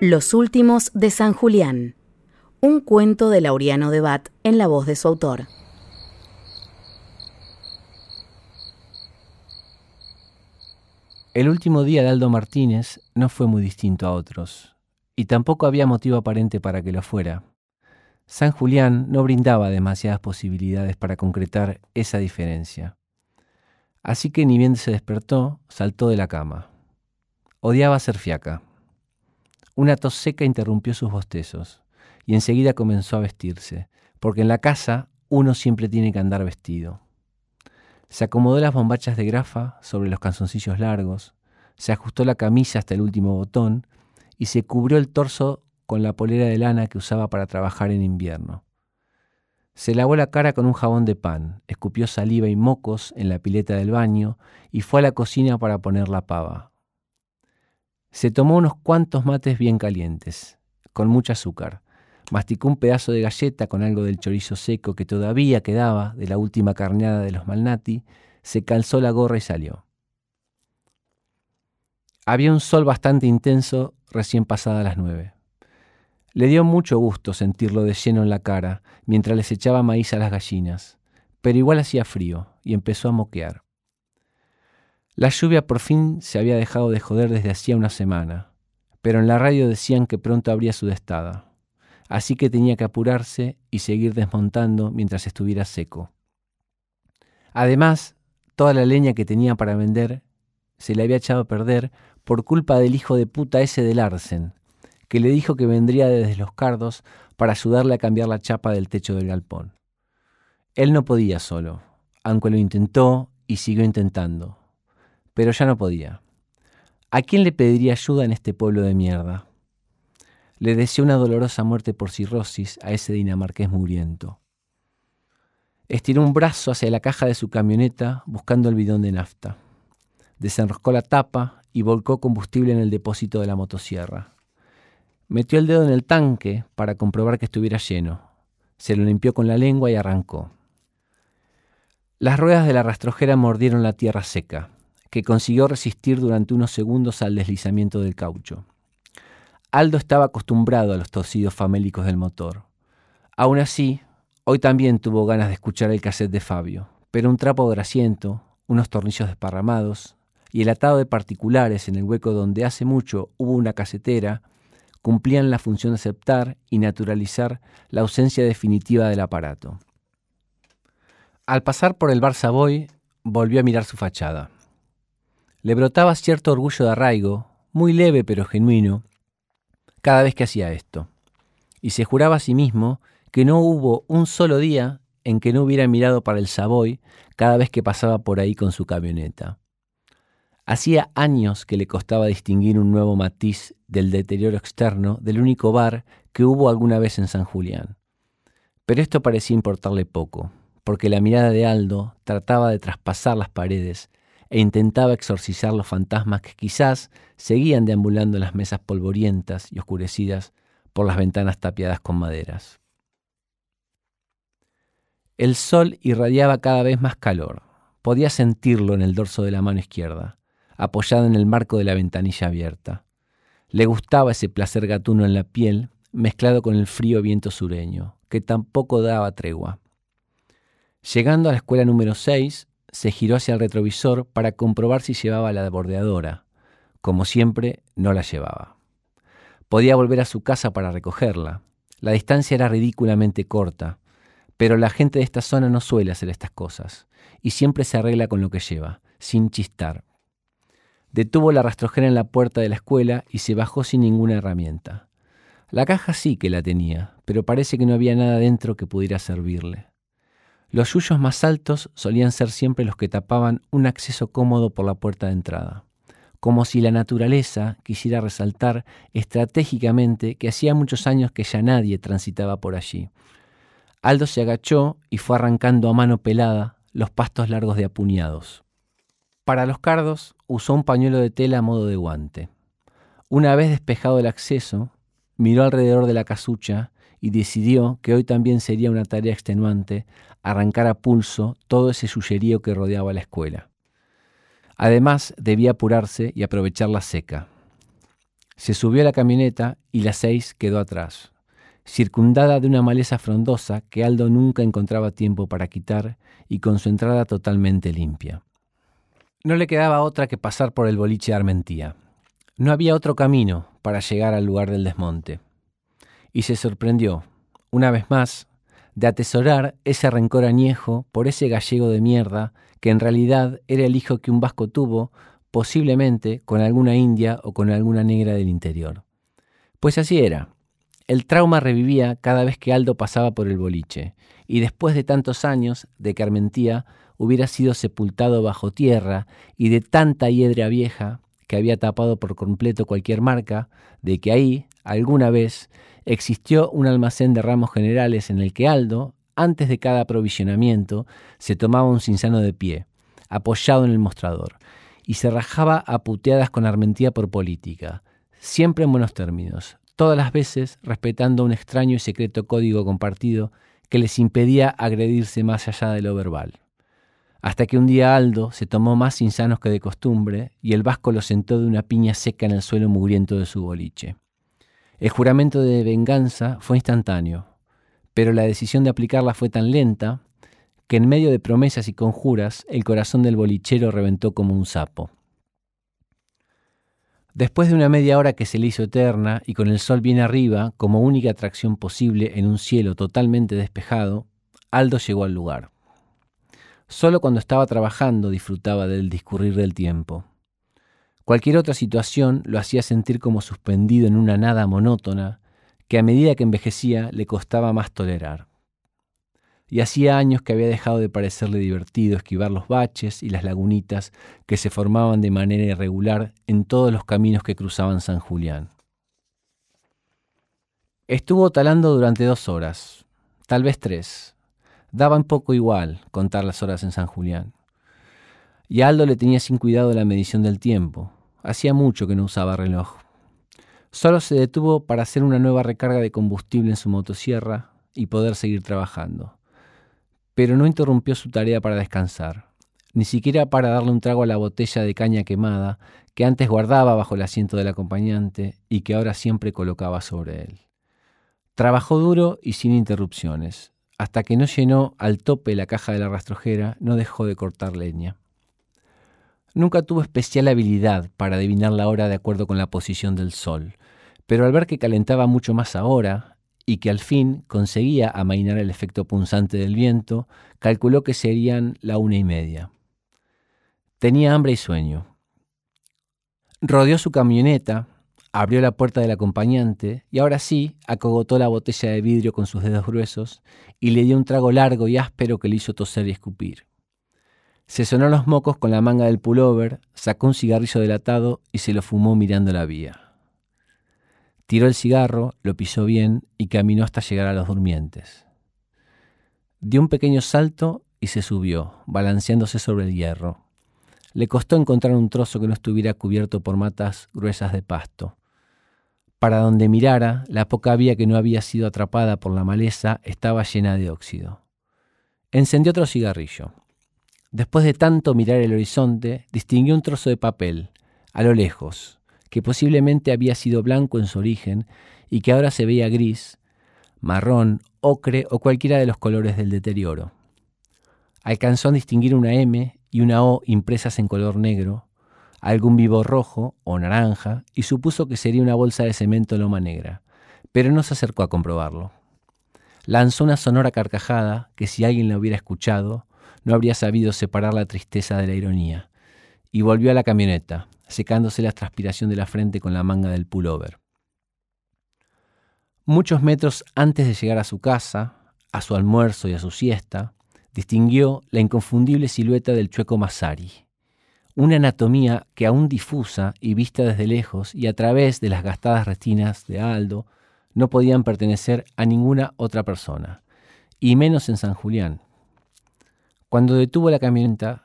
Los últimos de San Julián. Un cuento de Laureano de Bat en la voz de su autor. El último día de Aldo Martínez no fue muy distinto a otros, y tampoco había motivo aparente para que lo fuera. San Julián no brindaba demasiadas posibilidades para concretar esa diferencia. Así que ni bien se despertó, saltó de la cama. Odiaba ser fiaca. Una tos seca interrumpió sus bostezos y enseguida comenzó a vestirse, porque en la casa uno siempre tiene que andar vestido. Se acomodó las bombachas de grafa sobre los calzoncillos largos, se ajustó la camisa hasta el último botón y se cubrió el torso con la polera de lana que usaba para trabajar en invierno. Se lavó la cara con un jabón de pan, escupió saliva y mocos en la pileta del baño y fue a la cocina para poner la pava. Se tomó unos cuantos mates bien calientes, con mucho azúcar. Masticó un pedazo de galleta con algo del chorizo seco que todavía quedaba de la última carneada de los Malnati, se calzó la gorra y salió. Había un sol bastante intenso recién pasadas las nueve. Le dio mucho gusto sentirlo de lleno en la cara mientras les echaba maíz a las gallinas, pero igual hacía frío y empezó a moquear. La lluvia por fin se había dejado de joder desde hacía una semana, pero en la radio decían que pronto habría sudestada, así que tenía que apurarse y seguir desmontando mientras estuviera seco. Además, toda la leña que tenía para vender se le había echado a perder por culpa del hijo de puta ese de Larsen, que le dijo que vendría desde los cardos para ayudarle a cambiar la chapa del techo del galpón. Él no podía solo, aunque lo intentó y siguió intentando pero ya no podía. ¿A quién le pediría ayuda en este pueblo de mierda? Le deseó una dolorosa muerte por cirrosis a ese dinamarqués muriento. Estiró un brazo hacia la caja de su camioneta buscando el bidón de nafta. Desenroscó la tapa y volcó combustible en el depósito de la motosierra. Metió el dedo en el tanque para comprobar que estuviera lleno. Se lo limpió con la lengua y arrancó. Las ruedas de la rastrojera mordieron la tierra seca que consiguió resistir durante unos segundos al deslizamiento del caucho. Aldo estaba acostumbrado a los tosidos famélicos del motor. Aún así, hoy también tuvo ganas de escuchar el cassette de Fabio, pero un trapo grasiento, unos tornillos desparramados y el atado de particulares en el hueco donde hace mucho hubo una casetera cumplían la función de aceptar y naturalizar la ausencia definitiva del aparato. Al pasar por el bar Savoy, volvió a mirar su fachada. Le brotaba cierto orgullo de arraigo, muy leve pero genuino, cada vez que hacía esto. Y se juraba a sí mismo que no hubo un solo día en que no hubiera mirado para el Savoy cada vez que pasaba por ahí con su camioneta. Hacía años que le costaba distinguir un nuevo matiz del deterioro externo del único bar que hubo alguna vez en San Julián. Pero esto parecía importarle poco, porque la mirada de Aldo trataba de traspasar las paredes e intentaba exorcizar los fantasmas que quizás seguían deambulando en las mesas polvorientas y oscurecidas por las ventanas tapiadas con maderas. El sol irradiaba cada vez más calor. Podía sentirlo en el dorso de la mano izquierda, apoyado en el marco de la ventanilla abierta. Le gustaba ese placer gatuno en la piel, mezclado con el frío viento sureño, que tampoco daba tregua. Llegando a la escuela número 6, se giró hacia el retrovisor para comprobar si llevaba la bordeadora. Como siempre, no la llevaba. Podía volver a su casa para recogerla. La distancia era ridículamente corta, pero la gente de esta zona no suele hacer estas cosas, y siempre se arregla con lo que lleva, sin chistar. Detuvo la rastrojera en la puerta de la escuela y se bajó sin ninguna herramienta. La caja sí que la tenía, pero parece que no había nada dentro que pudiera servirle. Los yuyos más altos solían ser siempre los que tapaban un acceso cómodo por la puerta de entrada, como si la naturaleza quisiera resaltar estratégicamente que hacía muchos años que ya nadie transitaba por allí. Aldo se agachó y fue arrancando a mano pelada los pastos largos de apuñados. Para los cardos usó un pañuelo de tela a modo de guante. Una vez despejado el acceso, miró alrededor de la casucha y decidió que hoy también sería una tarea extenuante arrancar a pulso todo ese suyerío que rodeaba la escuela. Además, debía apurarse y aprovechar la seca. Se subió a la camioneta y la seis quedó atrás, circundada de una maleza frondosa que Aldo nunca encontraba tiempo para quitar y con su entrada totalmente limpia. No le quedaba otra que pasar por el boliche de Armentía. No había otro camino para llegar al lugar del desmonte. Y se sorprendió, una vez más, de atesorar ese rencor añejo por ese gallego de mierda que en realidad era el hijo que un vasco tuvo, posiblemente con alguna india o con alguna negra del interior. Pues así era. El trauma revivía cada vez que Aldo pasaba por el boliche, y después de tantos años de que Armentía hubiera sido sepultado bajo tierra y de tanta hiedra vieja que había tapado por completo cualquier marca, de que ahí, alguna vez, existió un almacén de ramos generales en el que Aldo, antes de cada aprovisionamiento, se tomaba un cinsano de pie, apoyado en el mostrador, y se rajaba a puteadas con Armentía por política, siempre en buenos términos, todas las veces respetando un extraño y secreto código compartido que les impedía agredirse más allá de lo verbal. Hasta que un día Aldo se tomó más insanos que de costumbre y el vasco lo sentó de una piña seca en el suelo mugriento de su boliche. El juramento de venganza fue instantáneo, pero la decisión de aplicarla fue tan lenta que en medio de promesas y conjuras el corazón del bolichero reventó como un sapo. Después de una media hora que se le hizo eterna y con el sol bien arriba como única atracción posible en un cielo totalmente despejado, Aldo llegó al lugar. Solo cuando estaba trabajando disfrutaba del discurrir del tiempo. Cualquier otra situación lo hacía sentir como suspendido en una nada monótona que a medida que envejecía le costaba más tolerar. Y hacía años que había dejado de parecerle divertido esquivar los baches y las lagunitas que se formaban de manera irregular en todos los caminos que cruzaban San Julián. Estuvo talando durante dos horas, tal vez tres. Daba un poco igual contar las horas en San Julián. Y Aldo le tenía sin cuidado la medición del tiempo. Hacía mucho que no usaba reloj. Solo se detuvo para hacer una nueva recarga de combustible en su motosierra y poder seguir trabajando. Pero no interrumpió su tarea para descansar, ni siquiera para darle un trago a la botella de caña quemada que antes guardaba bajo el asiento del acompañante y que ahora siempre colocaba sobre él. Trabajó duro y sin interrupciones. Hasta que no llenó al tope la caja de la rastrojera, no dejó de cortar leña. Nunca tuvo especial habilidad para adivinar la hora de acuerdo con la posición del sol, pero al ver que calentaba mucho más ahora y que al fin conseguía amainar el efecto punzante del viento, calculó que serían la una y media. Tenía hambre y sueño. Rodeó su camioneta, abrió la puerta del acompañante y ahora sí acogotó la botella de vidrio con sus dedos gruesos y le dio un trago largo y áspero que le hizo toser y escupir. Se sonó los mocos con la manga del pullover, sacó un cigarrillo delatado y se lo fumó mirando la vía. Tiró el cigarro, lo pisó bien y caminó hasta llegar a los durmientes. Dio un pequeño salto y se subió, balanceándose sobre el hierro. Le costó encontrar un trozo que no estuviera cubierto por matas gruesas de pasto. Para donde mirara, la poca vía que no había sido atrapada por la maleza estaba llena de óxido. Encendió otro cigarrillo. Después de tanto mirar el horizonte, distinguió un trozo de papel, a lo lejos, que posiblemente había sido blanco en su origen y que ahora se veía gris, marrón, ocre o cualquiera de los colores del deterioro. Alcanzó a distinguir una M y una O impresas en color negro, algún vivo rojo o naranja, y supuso que sería una bolsa de cemento loma negra, pero no se acercó a comprobarlo. Lanzó una sonora carcajada que si alguien la hubiera escuchado, no habría sabido separar la tristeza de la ironía, y volvió a la camioneta, secándose la transpiración de la frente con la manga del pullover. Muchos metros antes de llegar a su casa, a su almuerzo y a su siesta, distinguió la inconfundible silueta del chueco Masari, una anatomía que aún difusa y vista desde lejos y a través de las gastadas retinas de Aldo, no podían pertenecer a ninguna otra persona, y menos en San Julián, cuando detuvo la camioneta,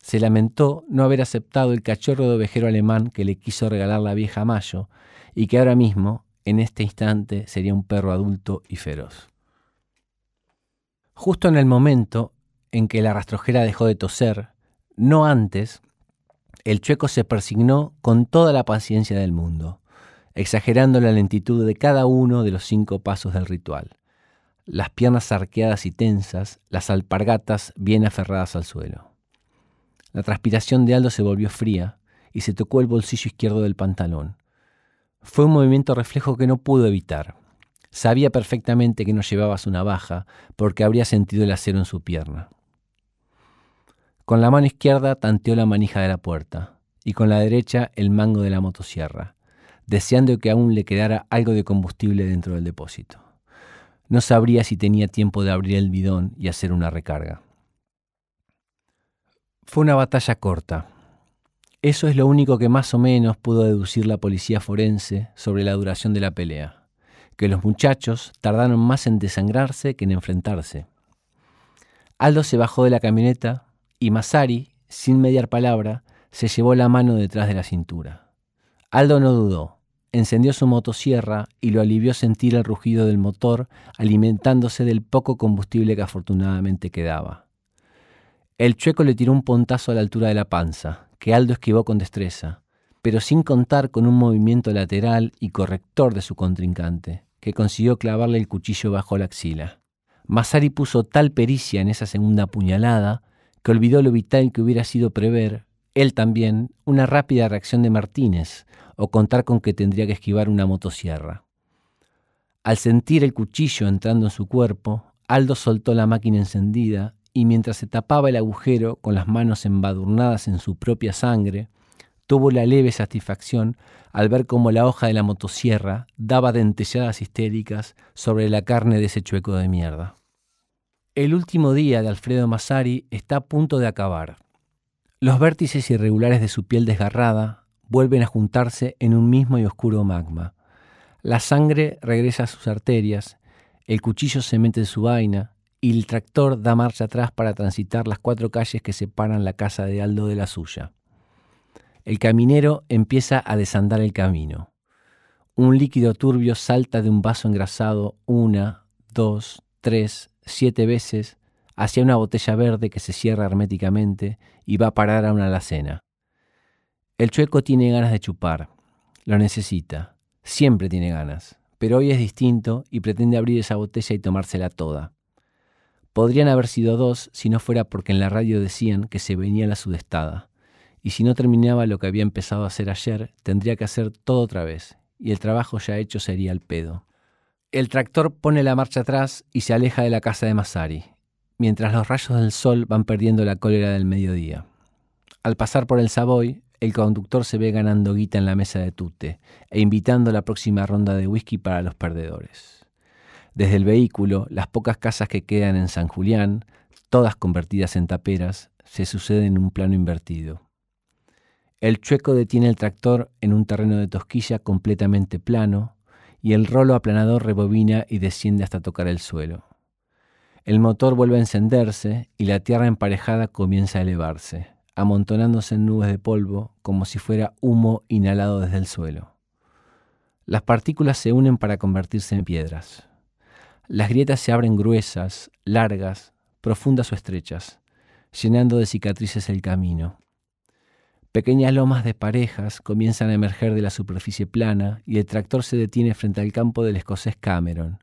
se lamentó no haber aceptado el cachorro de ovejero alemán que le quiso regalar la vieja Mayo y que ahora mismo, en este instante, sería un perro adulto y feroz. Justo en el momento en que la rastrojera dejó de toser, no antes, el chueco se persignó con toda la paciencia del mundo, exagerando la lentitud de cada uno de los cinco pasos del ritual. Las piernas arqueadas y tensas, las alpargatas bien aferradas al suelo. La transpiración de Aldo se volvió fría y se tocó el bolsillo izquierdo del pantalón. Fue un movimiento reflejo que no pudo evitar. Sabía perfectamente que no llevaba su navaja porque habría sentido el acero en su pierna. Con la mano izquierda tanteó la manija de la puerta y con la derecha el mango de la motosierra, deseando que aún le quedara algo de combustible dentro del depósito. No sabría si tenía tiempo de abrir el bidón y hacer una recarga. Fue una batalla corta. Eso es lo único que más o menos pudo deducir la policía forense sobre la duración de la pelea, que los muchachos tardaron más en desangrarse que en enfrentarse. Aldo se bajó de la camioneta, y Masari, sin mediar palabra, se llevó la mano detrás de la cintura. Aldo no dudó, encendió su motosierra y lo alivió sentir el rugido del motor alimentándose del poco combustible que afortunadamente quedaba. El chueco le tiró un pontazo a la altura de la panza, que Aldo esquivó con destreza, pero sin contar con un movimiento lateral y corrector de su contrincante, que consiguió clavarle el cuchillo bajo la axila. Masari puso tal pericia en esa segunda puñalada que olvidó lo vital que hubiera sido prever, él también, una rápida reacción de Martínez, o contar con que tendría que esquivar una motosierra. Al sentir el cuchillo entrando en su cuerpo, Aldo soltó la máquina encendida y mientras se tapaba el agujero con las manos embadurnadas en su propia sangre, tuvo la leve satisfacción al ver cómo la hoja de la motosierra daba dentelladas histéricas sobre la carne de ese chueco de mierda. El último día de Alfredo Massari está a punto de acabar. Los vértices irregulares de su piel desgarrada vuelven a juntarse en un mismo y oscuro magma. La sangre regresa a sus arterias, el cuchillo se mete en su vaina y el tractor da marcha atrás para transitar las cuatro calles que separan la casa de Aldo de la suya. El caminero empieza a desandar el camino. Un líquido turbio salta de un vaso engrasado una, dos, tres, siete veces hacia una botella verde que se cierra herméticamente y va a parar a una alacena. El chueco tiene ganas de chupar, lo necesita, siempre tiene ganas, pero hoy es distinto y pretende abrir esa botella y tomársela toda. Podrían haber sido dos si no fuera porque en la radio decían que se venía la sudestada, y si no terminaba lo que había empezado a hacer ayer, tendría que hacer todo otra vez, y el trabajo ya hecho sería el pedo. El tractor pone la marcha atrás y se aleja de la casa de Masari, mientras los rayos del sol van perdiendo la cólera del mediodía. Al pasar por el Savoy, el conductor se ve ganando guita en la mesa de tute e invitando la próxima ronda de whisky para los perdedores. Desde el vehículo, las pocas casas que quedan en San Julián, todas convertidas en taperas, se suceden en un plano invertido. El chueco detiene el tractor en un terreno de tosquilla completamente plano, y el rolo aplanador rebobina y desciende hasta tocar el suelo. El motor vuelve a encenderse y la tierra emparejada comienza a elevarse, amontonándose en nubes de polvo como si fuera humo inhalado desde el suelo. Las partículas se unen para convertirse en piedras. Las grietas se abren gruesas, largas, profundas o estrechas, llenando de cicatrices el camino. Pequeñas lomas de parejas comienzan a emerger de la superficie plana y el tractor se detiene frente al campo del escocés Cameron,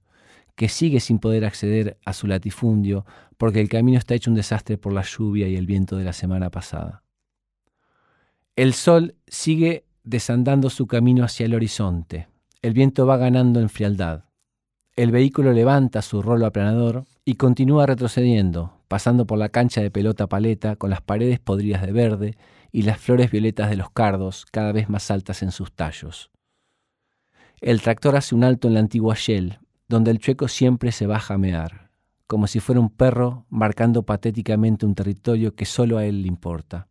que sigue sin poder acceder a su latifundio porque el camino está hecho un desastre por la lluvia y el viento de la semana pasada. El sol sigue desandando su camino hacia el horizonte. El viento va ganando en frialdad. El vehículo levanta su rolo aplanador y continúa retrocediendo, pasando por la cancha de pelota paleta con las paredes podridas de verde y las flores violetas de los cardos cada vez más altas en sus tallos. El tractor hace un alto en la antigua Shell, donde el chueco siempre se baja a mear, como si fuera un perro marcando patéticamente un territorio que solo a él le importa.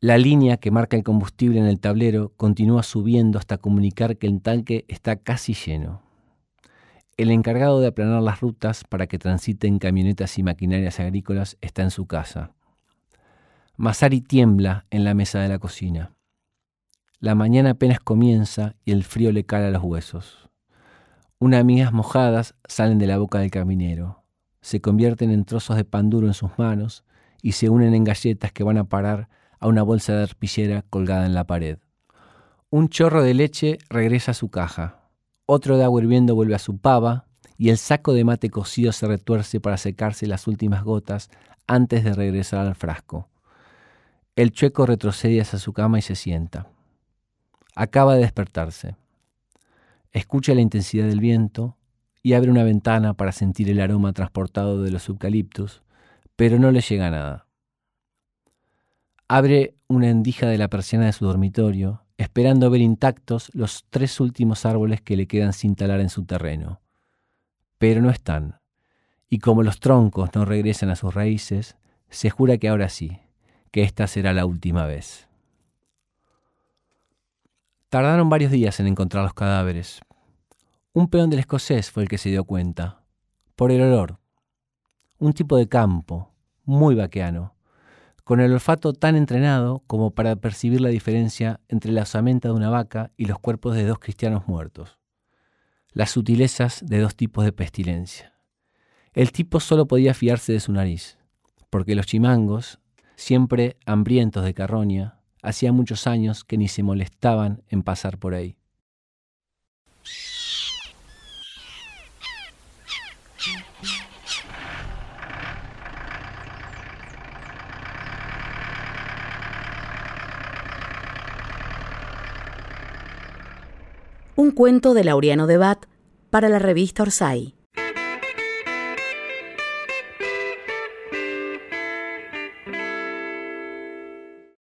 La línea que marca el combustible en el tablero continúa subiendo hasta comunicar que el tanque está casi lleno. El encargado de aplanar las rutas para que transiten camionetas y maquinarias agrícolas está en su casa. Masari tiembla en la mesa de la cocina. La mañana apenas comienza y el frío le cala los huesos. Unas migas mojadas salen de la boca del caminero, se convierten en trozos de pan duro en sus manos y se unen en galletas que van a parar a una bolsa de arpillera colgada en la pared. Un chorro de leche regresa a su caja, otro de agua hirviendo vuelve a su pava y el saco de mate cocido se retuerce para secarse las últimas gotas antes de regresar al frasco. El chueco retrocede hacia su cama y se sienta. Acaba de despertarse. Escucha la intensidad del viento y abre una ventana para sentir el aroma transportado de los eucaliptus, pero no le llega nada. Abre una endija de la persiana de su dormitorio, esperando ver intactos los tres últimos árboles que le quedan sin talar en su terreno. Pero no están, y como los troncos no regresan a sus raíces, se jura que ahora sí, que esta será la última vez. Tardaron varios días en encontrar los cadáveres. Un peón del escocés fue el que se dio cuenta, por el olor. Un tipo de campo, muy vaqueano, con el olfato tan entrenado como para percibir la diferencia entre la osamenta de una vaca y los cuerpos de dos cristianos muertos, las sutilezas de dos tipos de pestilencia. El tipo solo podía fiarse de su nariz, porque los chimangos, siempre hambrientos de carroña, hacía muchos años que ni se molestaban en pasar por ahí. un cuento de Laureano de Bat para la revista Orsay.